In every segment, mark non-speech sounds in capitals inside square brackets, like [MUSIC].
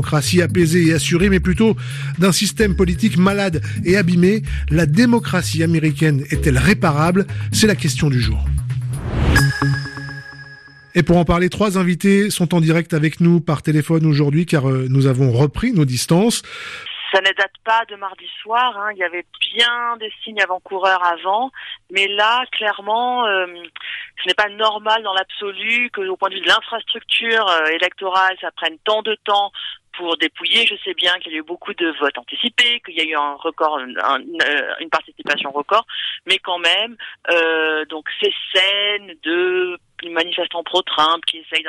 démocratie apaisée et assurée, mais plutôt d'un système politique malade et abîmé. La démocratie américaine est-elle réparable? C'est la question du jour. Et pour en parler, trois invités sont en direct avec nous par téléphone aujourd'hui car euh, nous avons repris nos distances. Ça ne date pas de mardi soir. Hein. Il y avait bien des signes avant-coureurs avant, mais là, clairement, euh, ce n'est pas normal dans l'absolu que, au point de vue de l'infrastructure euh, électorale, ça prenne tant de temps pour dépouiller. Je sais bien qu'il y a eu beaucoup de votes anticipés, qu'il y a eu un record, une participation record, mais quand même, donc ces scènes de manifestants pro-Trump qui essayent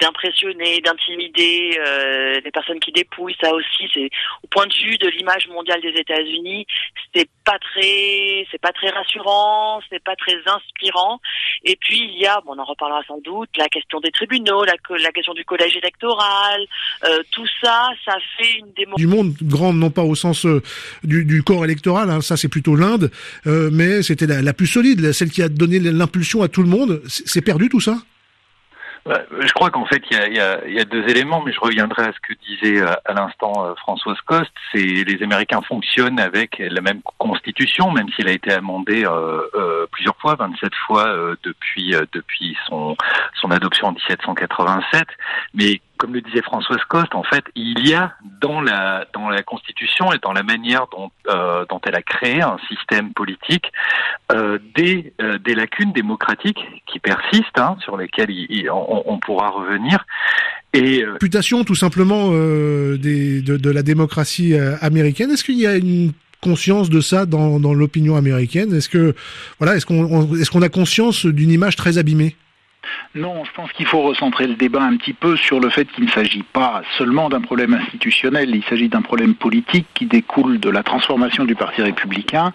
d'impressionner, d'intimider euh, les personnes qui dépouillent. Ça aussi, c'est au point de vue de l'image mondiale des États-Unis, c'est pas très, c'est pas très rassurant, c'est pas très inspirant. Et puis il y a, bon, on en reparlera sans doute, la question des tribunaux, la, question du collège électoral, euh, tout ça, ça fait une démocratie. Du monde grande, non pas au sens euh, du, corps électoral, hein, ça c'est plutôt l'Inde, euh, mais c'était la, plus solide, celle qui a donné l'impulsion à tout le monde. Perdu tout ça je crois qu'en fait, il y a, deux éléments, mais je reviendrai à ce que disait euh, à l'instant euh, Françoise Coste. C'est les Américains fonctionnent avec la même constitution, même s'il a été amendé euh, plusieurs fois, 27 fois depuis depuis son son adoption en 1787. Mais comme le disait Françoise Coste, en fait, il y a dans la dans la Constitution et dans la manière dont euh, dont elle a créé un système politique euh, des euh, des lacunes démocratiques qui persistent, hein, sur lesquelles on, pourra revenir. Et réputation tout simplement de, de la démocratie américaine. Est-ce qu'il y a une conscience de ça dans, dans l'opinion américaine? Est-ce que voilà, est-ce est-ce qu'on a conscience d'une image très abîmée? Non, je pense qu'il faut recentrer le débat un petit peu sur le fait qu'il ne s'agit pas seulement d'un problème institutionnel, il s'agit d'un problème politique qui découle de la transformation du Parti républicain,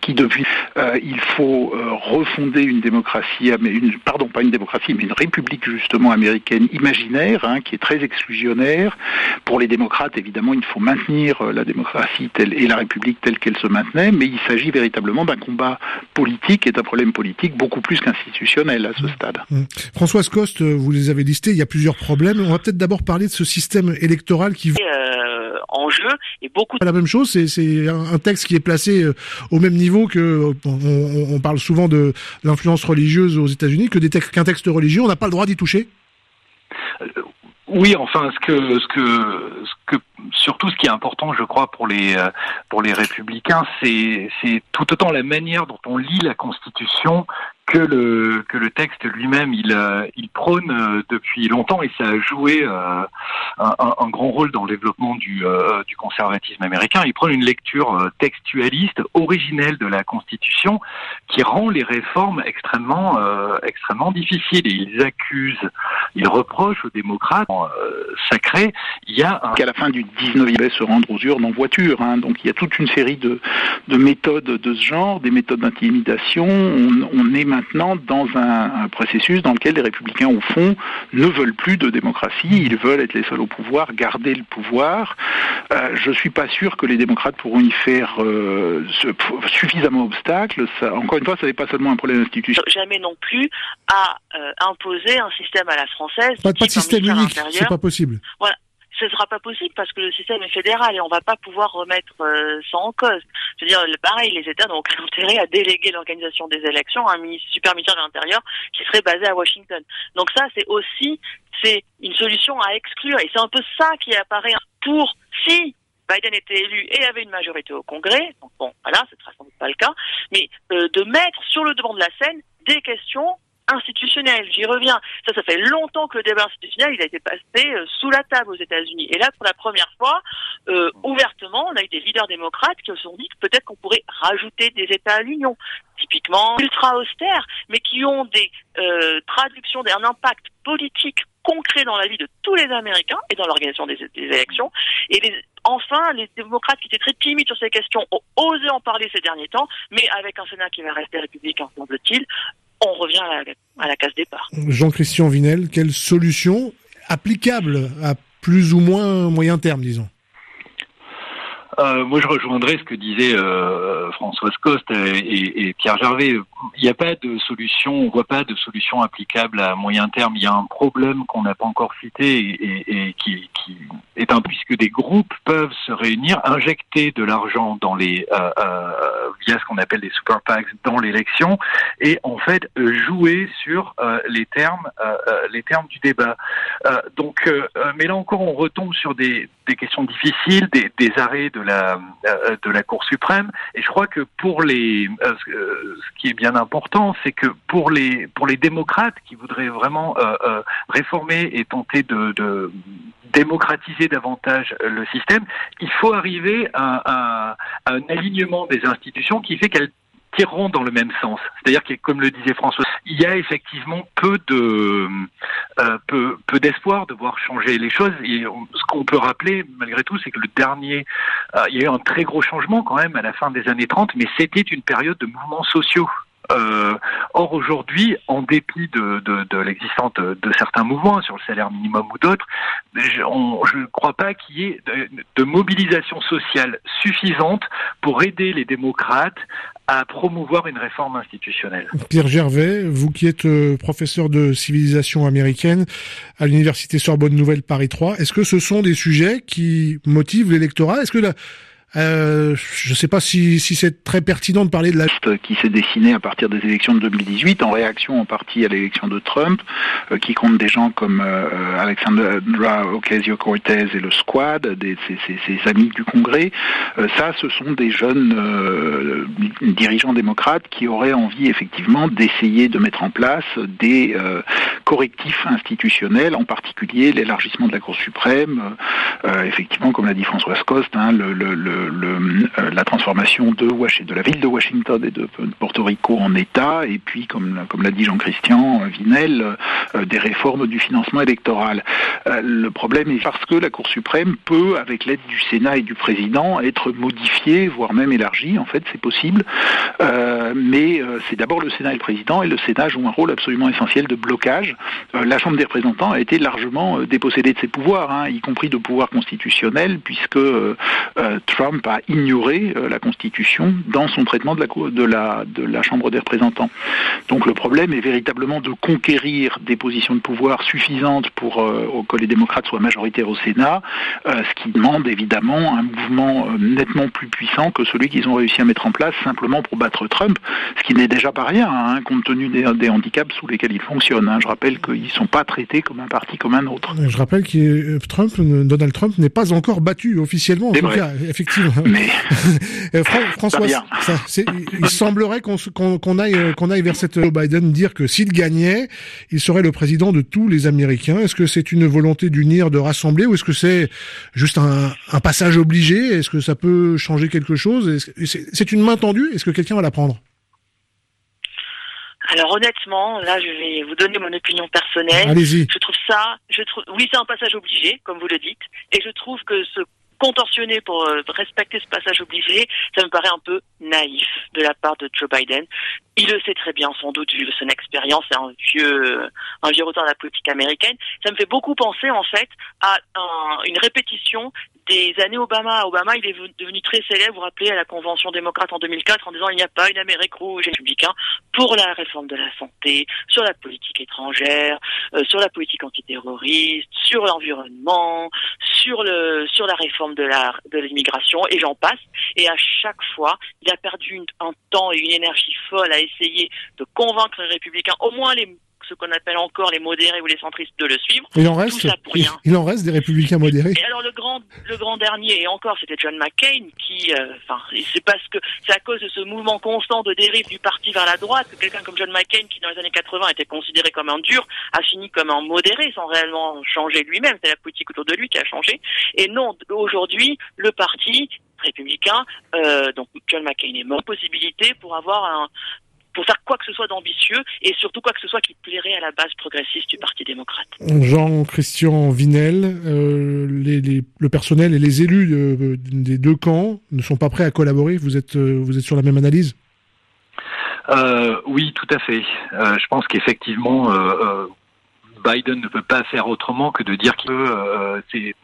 qui depuis euh, il faut euh, refonder une démocratie, une, pardon pas une démocratie, mais une république justement américaine imaginaire, hein, qui est très exclusionnaire. Pour les démocrates, évidemment, il faut maintenir euh, la démocratie telle, et la république telle qu'elle se maintenait, mais il s'agit véritablement d'un combat politique et d'un problème politique beaucoup plus qu'institutionnel à ce stade. Mmh. Françoise Coste, vous les avez listés, il y a plusieurs problèmes. On va peut-être d'abord parler de ce système électoral qui... Euh, en jeu et beaucoup... La même chose, c'est un texte qui est placé euh, au même niveau que... On, on parle souvent de l'influence religieuse aux États-Unis, que qu'un texte religieux, on n'a pas le droit d'y toucher. Euh, oui, enfin, ce que, ce que, ce que, surtout, ce qui est important, je crois, pour les, pour les républicains, c'est, c'est tout autant la manière dont on lit la Constitution que le que le texte lui-même il euh, il prône euh, depuis longtemps et ça a joué euh, un, grand rôle dans le développement du du conservatisme américain. Il prône une lecture textualiste originelle de la Constitution qui rend les réformes extrêmement extrêmement difficiles et ils accusent, ils reprochent aux démocrates sacrés. Il y a un... qu'à la fin du 19e se rendre aux urnes en voiture. Hein, donc il y a toute une série de de méthodes de ce genre, des méthodes d'intimidation. On, on est maintenant dans un, un, processus dans lequel les républicains, au fond, ne veulent plus de démocratie, ils veulent être les seuls au pouvoir, garder le pouvoir. Euh, je ne suis pas sûr que les démocrates pourront y faire euh, suffisamment obstacle. Ça, encore une fois, ce n'est pas seulement un problème institutionnel. Jamais non plus à euh, imposer un système à la française. Pas, pas de système unique, c'est pas possible. Voilà ce ne sera pas possible parce que le système est fédéral et on ne va pas pouvoir remettre euh, ça en cause. Je veux dire, pareil, les États ont [LAUGHS] intérêt à déléguer l'organisation des élections à un ministre, super ministère de l'Intérieur qui serait basé à Washington. Donc ça, c'est aussi c'est une solution à exclure et c'est un peu ça qui apparaît pour si Biden était élu et avait une majorité au Congrès, donc bon, voilà, ce sera sans doute pas le cas, mais euh, de mettre sur le devant de la scène des questions institutionnel. J'y reviens. Ça, ça fait longtemps que le débat institutionnel, il a été passé euh, sous la table aux États-Unis. Et là, pour la première fois, euh, ouvertement, on a eu des leaders démocrates qui se sont dit que peut-être qu'on pourrait rajouter des États à l'Union, typiquement ultra austères, mais qui ont des euh, traductions, un impact politique concret dans la vie de tous les Américains et dans l'organisation des, élections. Et enfin, les démocrates qui étaient très timides sur ces questions ont osé en parler ces derniers temps, mais avec un Sénat qui va rester républicain, semble-t-il, on revient à la, à la case départ. Jean-Christian Vinel, quelle solution applicable à plus ou moins moyen terme, disons euh, moi, je rejoindrais ce que disaient euh, Françoise Coste et, Pierre Gervais. Il n'y a pas de solution, on voit pas de solution applicable à moyen terme. Il y a un problème qu'on n'a pas encore cité et, qui, est un puisque des groupes peuvent se réunir, injecter de l'argent dans les euh, via ce qu'on appelle des super PACs dans l'élection et en fait jouer sur les termes les termes du débat. donc, mais là encore, on retombe sur des, questions difficiles, des, des arrêts de la euh, de la Cour suprême. Et je crois que pour les, euh, ce qui est bien important, c'est que pour les pour les démocrates qui voudraient vraiment euh, réformer et tenter de, de démocratiser davantage le système, il faut arriver à, un alignement des institutions qui fait qu'elles tireront dans le même sens. C'est-à-dire que, comme le disait François, il y a effectivement peu euh, d'espoir de voir changer les choses. Et ce qu'on peut rappeler, malgré tout, c'est que le dernier, euh, il y a eu un très gros changement quand même à la fin des années 30, mais c'était une période de mouvements sociaux. Euh, or aujourd'hui, en dépit de, l'existence de, certains mouvements sur le salaire minimum ou d'autres, je ne crois pas qu'il y ait de, mobilisation sociale suffisante pour aider les démocrates à promouvoir une réforme institutionnelle. Pierre Gervais, vous qui êtes euh, professeur de civilisation américaine à l'université Sorbonne Nouvelle Paris 3, est-ce que ce sont des sujets qui motivent l'électorat? Euh, je ne sais pas si, si c'est très pertinent de parler de la qui s'est dessiné à partir des élections de 2018 en réaction en partie à l'élection de Trump, euh, qui compte des gens comme euh, Alexandra Ocasio-Cortez et le Squad, des, ses, amis du Congrès. Euh, ça, ce sont des jeunes euh, dirigeants démocrates qui auraient envie effectivement d'essayer de mettre en place des correctifs institutionnels, en particulier l'élargissement de la Cour suprême. effectivement, comme l'a dit François Coste, hein, le, le, le euh, la transformation de, de la ville de Washington et de Porto Rico en État, et puis, comme, comme l'a dit Jean-Christian Vinel, euh, des réformes du financement électoral. Euh, le problème est parce que la Cour suprême peut, avec l'aide du Sénat et du président, être modifiée, voire même élargie, en fait, c'est possible. mais c'est d'abord le Sénat et le président, et le Sénat joue un rôle absolument essentiel de blocage. la Chambre des représentants a été largement dépossédée de ses pouvoirs, hein, y compris de pouvoirs constitutionnels, puisque Trump pas ignorer euh, la Constitution dans son traitement de la, de, la, de la Chambre des représentants. Donc le problème est véritablement de conquérir des positions de pouvoir suffisantes pour euh, que les démocrates soient majoritaires au Sénat, euh, ce qui demande évidemment un mouvement nettement plus puissant que celui qu'ils ont réussi à mettre en place simplement pour battre Trump, ce qui n'est déjà pas rien, hein, compte tenu des, des, handicaps sous lesquels ils fonctionnent. Hein. Je rappelle qu'ils ne sont pas traités comme un parti comme un autre. Je rappelle que Trump, Donald Trump n'est pas encore battu officiellement, en tout cas, effectivement. Mais euh, François, il semblerait qu'on aille euh, qu'on aille vers cette euh, Biden dire que s'il gagnait, il serait le président de tous les Américains. Est-ce que c'est une volonté d'unir, de rassembler, ou est-ce que c'est juste un, un, passage obligé? Est-ce que ça peut changer quelque chose? C'est une main tendue? Est-ce que quelqu'un va la prendre? Alors honnêtement, là je vais vous donner mon opinion personnelle. Allez-y. Je trouve ça, je trouve, oui c'est un passage obligé, comme vous le dites, et je trouve que ce contorsionné pour euh, respecter ce passage obligé, ça me paraît un peu naïf de la part de Joe Biden. Il le sait très bien, sans doute, vu son expérience, c'est un vieux, un vieux retour de la politique américaine. Ça me fait beaucoup penser, en fait, à une répétition des années Obama. Obama, il est devenu très célèbre, vous rappelez, à la Convention démocrate en 2004, en disant il n'y a pas une Amérique rouge et républicain pour la réforme de la santé, sur la politique étrangère, euh, sur la politique antiterroriste, sur l'environnement, sur le, sur la réforme de de l'immigration, et j'en passe. Et à chaque fois, il a perdu un temps et une énergie folle à essayer de convaincre les républicains, au moins les ce qu'on appelle encore les modérés ou les centristes de le suivre. Il en reste, il, en reste des républicains modérés. Et alors le grand, le grand dernier, et encore, c'était John McCain qui, euh, enfin, c'est parce que c'est à cause de ce mouvement constant de dérive du parti vers la droite que quelqu'un comme John McCain, qui dans les années 80 était considéré comme un dur, a fini comme un modéré sans réellement changer lui-même. C'est la politique autour de lui qui a changé. Et non, aujourd'hui, le parti républicain, euh, donc John McCain est mort, possibilité pour avoir un, pour faire quoi que ce soit d'ambitieux et surtout quoi que ce soit qui plairait à la base progressiste du Parti démocrate. Jean-Christian Vinel, euh, les, le personnel et les élus euh, des deux camps ne sont pas prêts à collaborer. Vous êtes, euh, vous êtes sur la même analyse? Oui, tout à fait. je pense qu'effectivement, Biden ne peut pas faire autrement que de dire qu'il euh, est,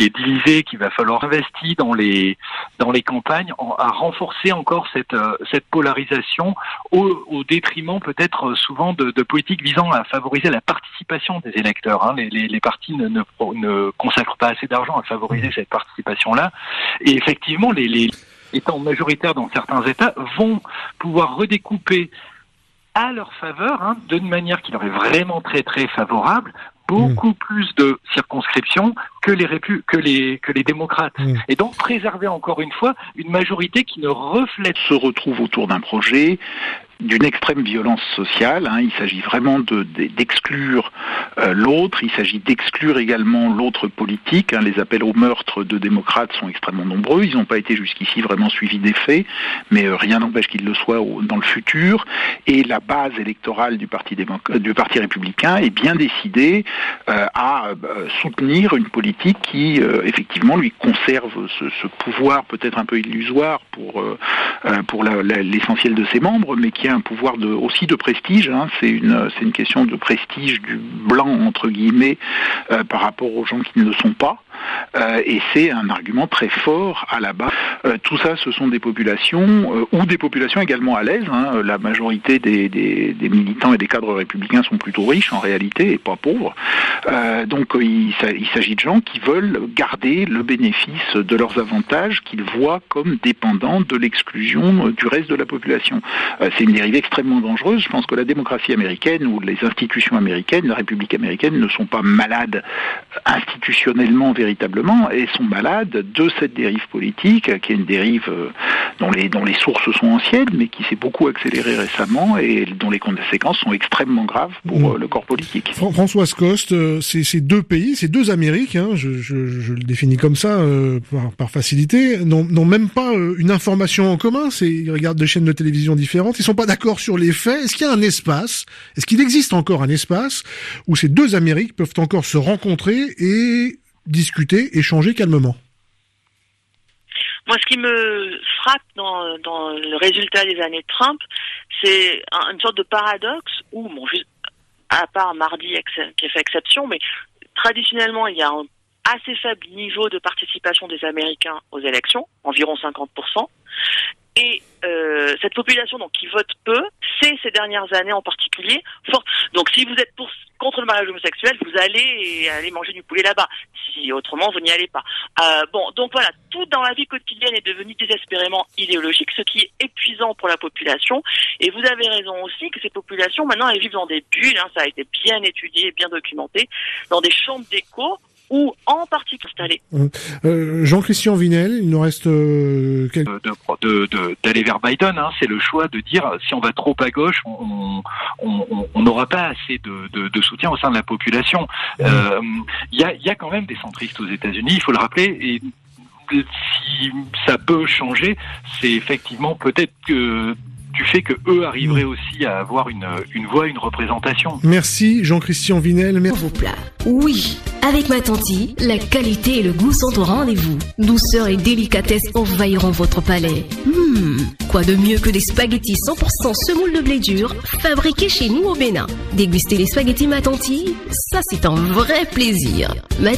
est divisé, qu'il va falloir investir dans les dans les campagnes à renforcer encore cette cette polarisation au, au détriment peut-être souvent de, de, politiques visant à favoriser la participation des électeurs. Hein. Les, les, les, partis ne, ne, ne consacrent pas assez d'argent à favoriser cette participation-là. Et effectivement, les, les étant majoritaires dans certains États, vont pouvoir redécouper à leur faveur, hein, d'une manière qui leur est vraiment très très favorable, beaucoup mmh. plus de circonscriptions que les que les que les démocrates mmh. et donc préserver encore une fois une majorité qui ne reflète se retrouve autour d'un projet d'une extrême violence sociale. Hein. Il s'agit vraiment d'exclure de, euh, l'autre. Il s'agit d'exclure également l'autre politique. Hein. Les appels au meurtre de démocrates sont extrêmement nombreux. Ils n'ont pas été jusqu'ici vraiment suivis des faits, mais euh, rien n'empêche qu'ils le soient dans le futur. Et la base électorale du Parti, du parti républicain est bien décidée euh, à euh, soutenir une politique qui, effectivement, lui conserve ce, pouvoir peut-être un peu illusoire pour, pour l'essentiel de ses membres, mais qui un pouvoir aussi de prestige. Hein. C'est une, c'est une question de prestige du blanc entre guillemets euh, par rapport aux gens qui ne le sont pas. Euh, et c'est un argument très fort à la base. Euh, tout ça, ce sont des populations ou des populations également à l'aise. Hein. La majorité des, militants et des cadres républicains sont plutôt riches en réalité et pas pauvres. donc il, il s'agit de gens qui veulent garder le bénéfice de leurs avantages qu'ils voient comme dépendants de l'exclusion du reste de la population. c'est une dérive extrêmement dangereuse. Je pense que la démocratie américaine ou les institutions américaines, la République américaine ne sont pas malades institutionnellement véritablement et sont malades de cette dérive politique, qui est une dérive euh, dont les, dont les sources sont anciennes, mais qui s'est beaucoup accélérée récemment et dont les conséquences sont extrêmement graves pour euh, le corps politique. Françoise Coste, euh, ces deux pays, ces deux Amériques, hein, je, je, le définis comme ça par, facilité, n'ont même pas une information en commun. Ils regardent des chaînes de télévision différentes, ils sont pas d'accord sur les faits. Est-ce qu'il y a un espace, est-ce qu'il existe encore un espace où ces deux Amériques peuvent encore se rencontrer et discuter, échanger calmement. Moi, ce qui me frappe dans, le résultat des années Trump, c'est une sorte de paradoxe où, à part mardi qui a fait exception, mais traditionnellement, il y a un assez faible niveau de participation des Américains aux élections, environ 50%. Et euh, cette population donc qui vote peu, c'est ces dernières années en particulier forte. Donc si vous êtes pour, contre le mariage homosexuel, vous allez aller manger du poulet là-bas. Si autrement vous n'y allez pas. Euh, bon, donc voilà, tout dans la vie quotidienne est devenu désespérément idéologique, ce qui est épuisant pour la population. Et vous avez raison aussi que ces populations maintenant elles vivent dans des bulles. Hein, ça a été bien étudié, bien documenté, dans des chambres d'écho ou en partie installé. Euh, Jean-Christian Vinel, il nous reste euh, quelques... d'aller vers Biden. Hein, c'est le choix de dire si on va trop à gauche, on n'aura pas assez de, soutien au sein de la population. Euh, il y, a, y a quand même des centristes aux États-Unis, il faut le rappeler. Et si ça peut changer, c'est effectivement peut-être que du fait que eux arriveraient aussi à avoir une, une voix, une représentation. Merci Jean-Christian Vinel. Merci. Vos plats. Oui, avec ma tante, la qualité et le goût sont au rendez-vous. Douceur et délicatesse envahiront votre palais. Hmm, quoi de mieux que des spaghettis 100% semoule de blé dur, fabriqués chez nous au Bénin. Déguster les spaghettis ma ça c'est un vrai plaisir. Ma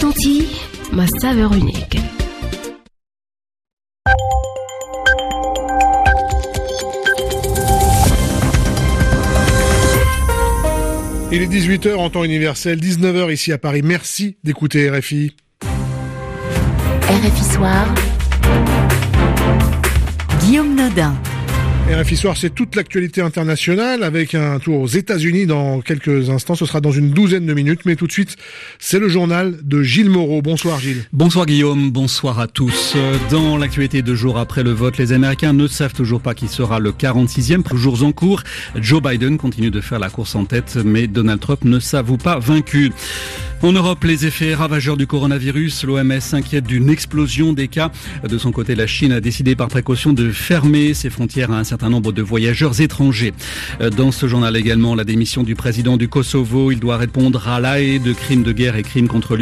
ma saveur unique. Il est 18h en temps universel, 19h ici à Paris. Merci d'écouter RFI. RFI Soir. Guillaume Nodin. RFI Soir, c'est toute l'actualité internationale avec un tour aux États-Unis dans quelques instants. Ce sera dans une douzaine de minutes, mais tout de suite, c'est le journal de Gilles Moreau. Bonsoir Gilles. Bonsoir Guillaume, bonsoir à tous. Dans l'actualité de jour après le vote, les Américains ne savent toujours pas qui sera le 46e. Pour jours en cours, Joe Biden continue de faire la course en tête, mais Donald Trump ne s'avoue pas vaincu. En Europe, les effets ravageurs du coronavirus, l'OMS s'inquiète d'une explosion des cas. De son côté, la Chine a décidé par précaution de fermer ses frontières à un certain nombre de voyageurs étrangers. Dans ce journal également, la démission du président du Kosovo, il doit répondre à la haie de crimes de guerre et crimes contre